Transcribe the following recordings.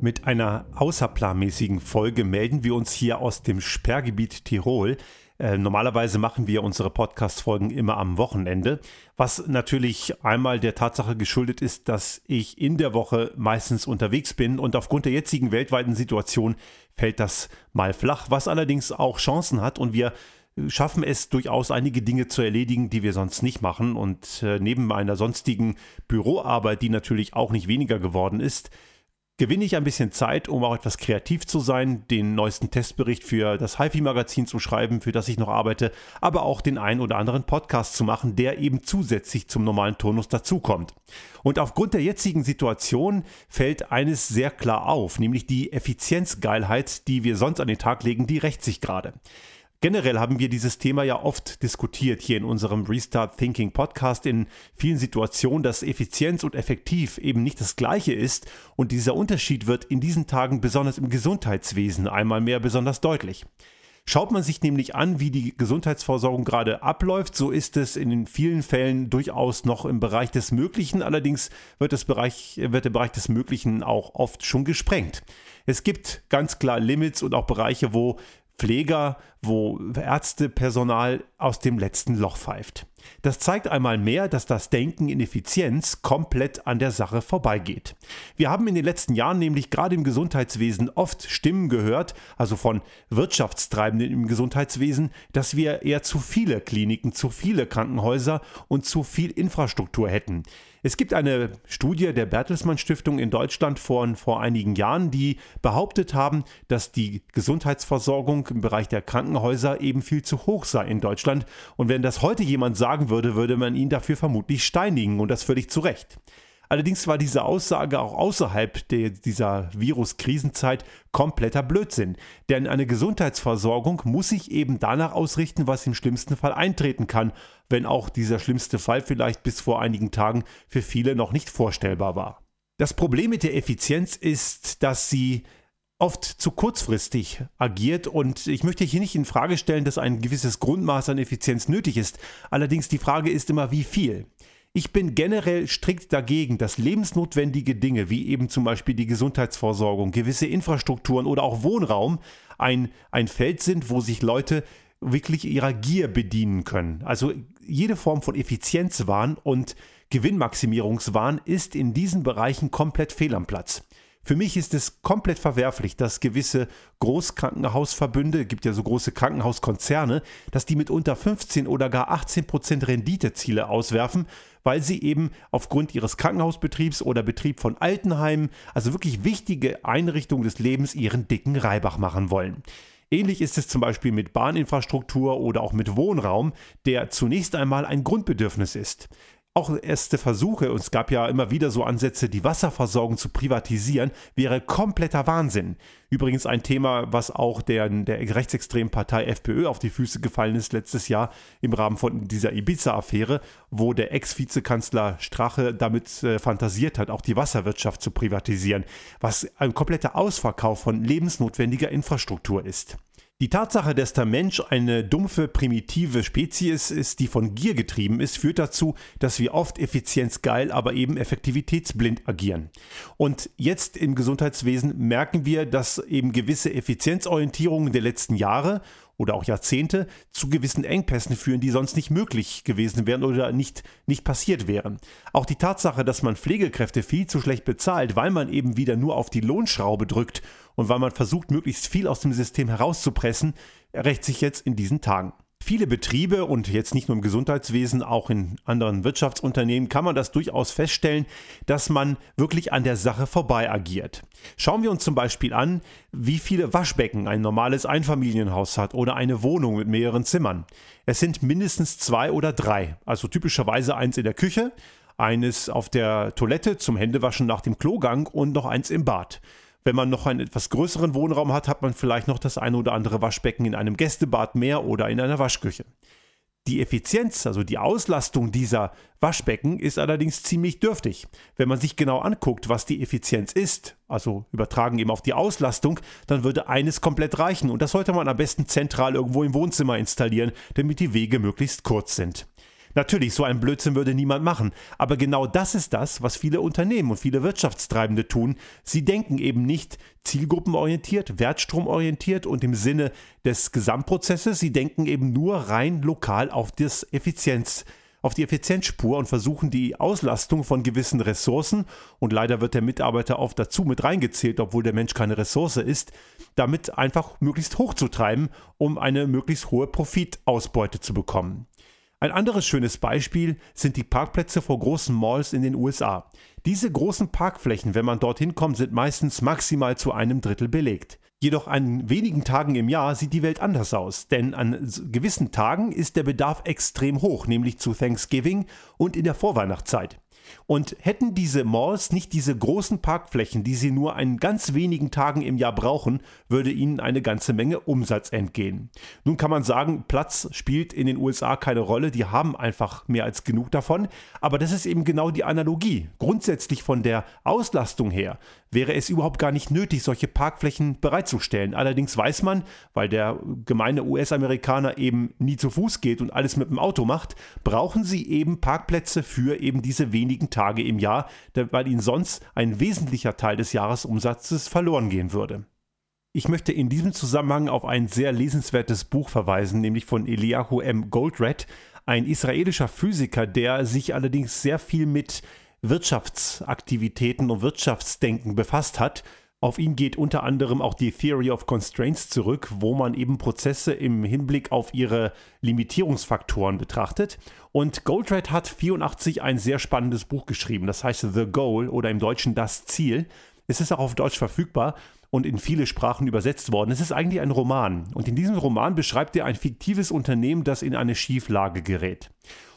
Mit einer außerplanmäßigen Folge melden wir uns hier aus dem Sperrgebiet Tirol. Äh, normalerweise machen wir unsere Podcast-Folgen immer am Wochenende, was natürlich einmal der Tatsache geschuldet ist, dass ich in der Woche meistens unterwegs bin und aufgrund der jetzigen weltweiten Situation fällt das mal flach, was allerdings auch Chancen hat und wir schaffen es durchaus einige Dinge zu erledigen, die wir sonst nicht machen. Und äh, neben einer sonstigen Büroarbeit, die natürlich auch nicht weniger geworden ist, gewinne ich ein bisschen Zeit, um auch etwas kreativ zu sein, den neuesten Testbericht für das HiFi-Magazin zu schreiben, für das ich noch arbeite, aber auch den einen oder anderen Podcast zu machen, der eben zusätzlich zum normalen Turnus dazukommt. Und aufgrund der jetzigen Situation fällt eines sehr klar auf, nämlich die Effizienzgeilheit, die wir sonst an den Tag legen, die rächt sich gerade. Generell haben wir dieses Thema ja oft diskutiert hier in unserem Restart Thinking Podcast in vielen Situationen, dass Effizienz und effektiv eben nicht das gleiche ist und dieser Unterschied wird in diesen Tagen besonders im Gesundheitswesen einmal mehr besonders deutlich. Schaut man sich nämlich an, wie die Gesundheitsversorgung gerade abläuft, so ist es in vielen Fällen durchaus noch im Bereich des Möglichen. Allerdings wird, das Bereich, wird der Bereich des Möglichen auch oft schon gesprengt. Es gibt ganz klar Limits und auch Bereiche, wo Pfleger, wo Ärztepersonal aus dem letzten Loch pfeift. Das zeigt einmal mehr, dass das Denken in Effizienz komplett an der Sache vorbeigeht. Wir haben in den letzten Jahren nämlich gerade im Gesundheitswesen oft Stimmen gehört, also von Wirtschaftstreibenden im Gesundheitswesen, dass wir eher zu viele Kliniken, zu viele Krankenhäuser und zu viel Infrastruktur hätten. Es gibt eine Studie der Bertelsmann Stiftung in Deutschland von vor einigen Jahren, die behauptet haben, dass die Gesundheitsversorgung im Bereich der Krankenhäuser eben viel zu hoch sei in Deutschland. Und wenn das heute jemand sagen würde, würde man ihn dafür vermutlich steinigen und das völlig zu Recht. Allerdings war diese Aussage auch außerhalb der, dieser Virus-Krisenzeit kompletter Blödsinn. Denn eine Gesundheitsversorgung muss sich eben danach ausrichten, was im schlimmsten Fall eintreten kann, wenn auch dieser schlimmste Fall vielleicht bis vor einigen Tagen für viele noch nicht vorstellbar war. Das Problem mit der Effizienz ist, dass sie oft zu kurzfristig agiert und ich möchte hier nicht in Frage stellen, dass ein gewisses Grundmaß an Effizienz nötig ist. Allerdings die Frage ist immer, wie viel. Ich bin generell strikt dagegen, dass lebensnotwendige Dinge wie eben zum Beispiel die Gesundheitsversorgung, gewisse Infrastrukturen oder auch Wohnraum ein, ein Feld sind, wo sich Leute wirklich ihrer Gier bedienen können. Also jede Form von Effizienzwahn und Gewinnmaximierungswahn ist in diesen Bereichen komplett fehl am Platz. Für mich ist es komplett verwerflich, dass gewisse Großkrankenhausverbünde, gibt ja so große Krankenhauskonzerne, dass die mitunter 15 oder gar 18 Prozent Renditeziele auswerfen, weil sie eben aufgrund ihres Krankenhausbetriebs oder Betrieb von Altenheimen, also wirklich wichtige Einrichtungen des Lebens, ihren dicken Reibach machen wollen. Ähnlich ist es zum Beispiel mit Bahninfrastruktur oder auch mit Wohnraum, der zunächst einmal ein Grundbedürfnis ist auch erste Versuche, und es gab ja immer wieder so Ansätze, die Wasserversorgung zu privatisieren, wäre kompletter Wahnsinn. Übrigens ein Thema, was auch der, der rechtsextremen Partei FPÖ auf die Füße gefallen ist letztes Jahr im Rahmen von dieser Ibiza-Affäre, wo der Ex-Vizekanzler Strache damit äh, fantasiert hat, auch die Wasserwirtschaft zu privatisieren, was ein kompletter Ausverkauf von lebensnotwendiger Infrastruktur ist. Die Tatsache, dass der Mensch eine dumpfe, primitive Spezies ist, die von Gier getrieben ist, führt dazu, dass wir oft effizienzgeil, aber eben effektivitätsblind agieren. Und jetzt im Gesundheitswesen merken wir, dass eben gewisse Effizienzorientierungen der letzten Jahre oder auch Jahrzehnte zu gewissen Engpässen führen, die sonst nicht möglich gewesen wären oder nicht, nicht passiert wären. Auch die Tatsache, dass man Pflegekräfte viel zu schlecht bezahlt, weil man eben wieder nur auf die Lohnschraube drückt und weil man versucht, möglichst viel aus dem System herauszupressen, rächt sich jetzt in diesen Tagen. Viele Betriebe und jetzt nicht nur im Gesundheitswesen, auch in anderen Wirtschaftsunternehmen kann man das durchaus feststellen, dass man wirklich an der Sache vorbei agiert. Schauen wir uns zum Beispiel an, wie viele Waschbecken ein normales Einfamilienhaus hat oder eine Wohnung mit mehreren Zimmern. Es sind mindestens zwei oder drei, also typischerweise eins in der Küche, eines auf der Toilette zum Händewaschen nach dem Klogang und noch eins im Bad. Wenn man noch einen etwas größeren Wohnraum hat, hat man vielleicht noch das eine oder andere Waschbecken in einem Gästebad mehr oder in einer Waschküche. Die Effizienz, also die Auslastung dieser Waschbecken, ist allerdings ziemlich dürftig. Wenn man sich genau anguckt, was die Effizienz ist, also übertragen eben auf die Auslastung, dann würde eines komplett reichen. Und das sollte man am besten zentral irgendwo im Wohnzimmer installieren, damit die Wege möglichst kurz sind. Natürlich, so ein Blödsinn würde niemand machen. Aber genau das ist das, was viele Unternehmen und viele Wirtschaftstreibende tun. Sie denken eben nicht zielgruppenorientiert, wertstromorientiert und im Sinne des Gesamtprozesses. Sie denken eben nur rein lokal auf das Effizienz auf die Effizienzspur und versuchen die Auslastung von gewissen Ressourcen, und leider wird der Mitarbeiter oft dazu mit reingezählt, obwohl der Mensch keine Ressource ist, damit einfach möglichst hoch zu treiben, um eine möglichst hohe Profitausbeute zu bekommen. Ein anderes schönes Beispiel sind die Parkplätze vor großen Malls in den USA. Diese großen Parkflächen, wenn man dorthin kommt, sind meistens maximal zu einem Drittel belegt. Jedoch an wenigen Tagen im Jahr sieht die Welt anders aus, denn an gewissen Tagen ist der Bedarf extrem hoch, nämlich zu Thanksgiving und in der Vorweihnachtszeit. Und hätten diese Malls nicht diese großen Parkflächen, die sie nur an ganz wenigen Tagen im Jahr brauchen, würde ihnen eine ganze Menge Umsatz entgehen. Nun kann man sagen, Platz spielt in den USA keine Rolle, die haben einfach mehr als genug davon, aber das ist eben genau die Analogie. Grundsätzlich von der Auslastung her wäre es überhaupt gar nicht nötig, solche Parkflächen bereitzustellen. Allerdings weiß man, weil der gemeine US-Amerikaner eben nie zu Fuß geht und alles mit dem Auto macht, brauchen sie eben Parkplätze für eben diese wenigen Tage im Jahr, weil ihnen sonst ein wesentlicher Teil des Jahresumsatzes verloren gehen würde. Ich möchte in diesem Zusammenhang auf ein sehr lesenswertes Buch verweisen, nämlich von Eliyahu M. Goldred, ein israelischer Physiker, der sich allerdings sehr viel mit Wirtschaftsaktivitäten und Wirtschaftsdenken befasst hat. Auf ihn geht unter anderem auch die Theory of Constraints zurück, wo man eben Prozesse im Hinblick auf ihre Limitierungsfaktoren betrachtet. Und Goldratt hat 84 ein sehr spannendes Buch geschrieben, das heißt The Goal oder im Deutschen Das Ziel. Es ist auch auf Deutsch verfügbar und in viele Sprachen übersetzt worden. Es ist eigentlich ein Roman. Und in diesem Roman beschreibt er ein fiktives Unternehmen, das in eine Schieflage gerät.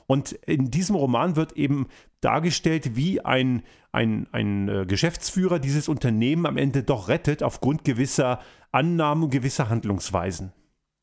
Und in diesem Roman wird eben dargestellt, wie ein, ein, ein äh, Geschäftsführer dieses Unternehmen am Ende doch rettet aufgrund gewisser Annahmen und gewisser Handlungsweisen.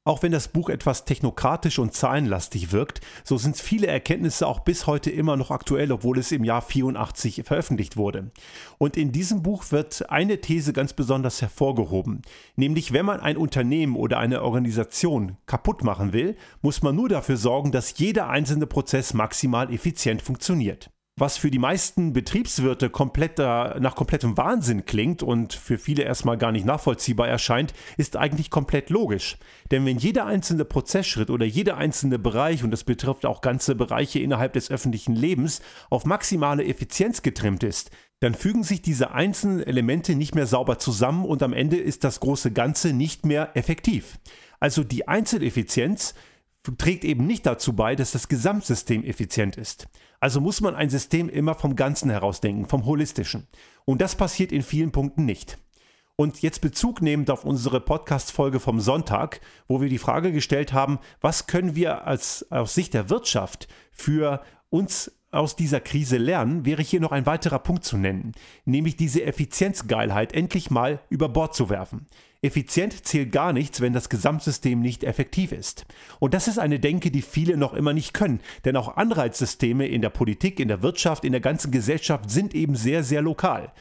Auch wenn das Buch etwas technokratisch und zahlenlastig wirkt, so sind viele Erkenntnisse auch bis heute immer noch aktuell, obwohl es im Jahr 84 veröffentlicht wurde. Und in diesem Buch wird eine These ganz besonders hervorgehoben, nämlich wenn man ein Unternehmen oder eine Organisation kaputt machen will, muss man nur dafür sorgen, dass jeder einzelne Prozess maximal effizient funktioniert was für die meisten Betriebswirte kompletter, nach komplettem Wahnsinn klingt und für viele erstmal gar nicht nachvollziehbar erscheint, ist eigentlich komplett logisch. Denn wenn jeder einzelne Prozessschritt oder jeder einzelne Bereich, und das betrifft auch ganze Bereiche innerhalb des öffentlichen Lebens, auf maximale Effizienz getrimmt ist, dann fügen sich diese einzelnen Elemente nicht mehr sauber zusammen und am Ende ist das große Ganze nicht mehr effektiv. Also die Einzeleffizienz trägt eben nicht dazu bei, dass das Gesamtsystem effizient ist. Also muss man ein System immer vom Ganzen herausdenken, vom Holistischen. Und das passiert in vielen Punkten nicht. Und jetzt Bezug nehmend auf unsere Podcast-Folge vom Sonntag, wo wir die Frage gestellt haben, was können wir als, aus Sicht der Wirtschaft für uns aus dieser Krise lernen, wäre hier noch ein weiterer Punkt zu nennen, nämlich diese Effizienzgeilheit endlich mal über Bord zu werfen. Effizient zählt gar nichts, wenn das Gesamtsystem nicht effektiv ist. Und das ist eine Denke, die viele noch immer nicht können, denn auch Anreizsysteme in der Politik, in der Wirtschaft, in der ganzen Gesellschaft sind eben sehr, sehr lokal.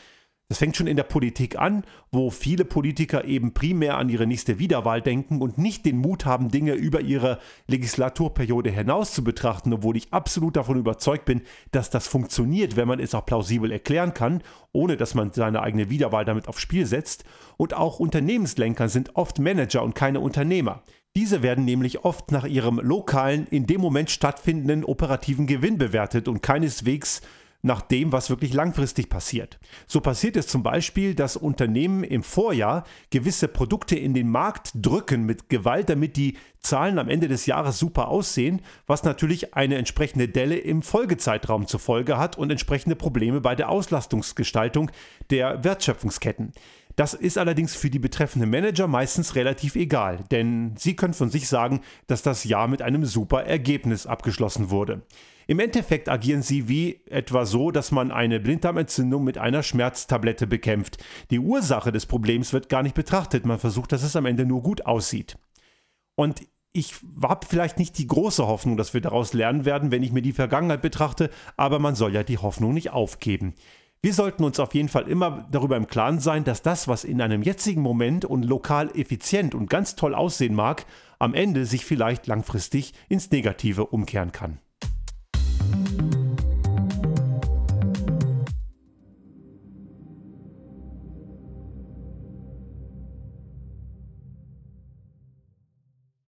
Das fängt schon in der Politik an, wo viele Politiker eben primär an ihre nächste Wiederwahl denken und nicht den Mut haben, Dinge über ihre Legislaturperiode hinaus zu betrachten, obwohl ich absolut davon überzeugt bin, dass das funktioniert, wenn man es auch plausibel erklären kann, ohne dass man seine eigene Wiederwahl damit aufs Spiel setzt. Und auch Unternehmenslenker sind oft Manager und keine Unternehmer. Diese werden nämlich oft nach ihrem lokalen, in dem Moment stattfindenden operativen Gewinn bewertet und keineswegs nach dem, was wirklich langfristig passiert. So passiert es zum Beispiel, dass Unternehmen im Vorjahr gewisse Produkte in den Markt drücken mit Gewalt, damit die Zahlen am Ende des Jahres super aussehen, was natürlich eine entsprechende Delle im Folgezeitraum zur Folge hat und entsprechende Probleme bei der Auslastungsgestaltung der Wertschöpfungsketten. Das ist allerdings für die betreffenden Manager meistens relativ egal, denn sie können von sich sagen, dass das Jahr mit einem super Ergebnis abgeschlossen wurde. Im Endeffekt agieren sie wie etwa so, dass man eine Blinddarmentzündung mit einer Schmerztablette bekämpft. Die Ursache des Problems wird gar nicht betrachtet, man versucht, dass es am Ende nur gut aussieht. Und ich habe vielleicht nicht die große Hoffnung, dass wir daraus lernen werden, wenn ich mir die Vergangenheit betrachte, aber man soll ja die Hoffnung nicht aufgeben. Wir sollten uns auf jeden Fall immer darüber im Klaren sein, dass das, was in einem jetzigen Moment und lokal effizient und ganz toll aussehen mag, am Ende sich vielleicht langfristig ins Negative umkehren kann.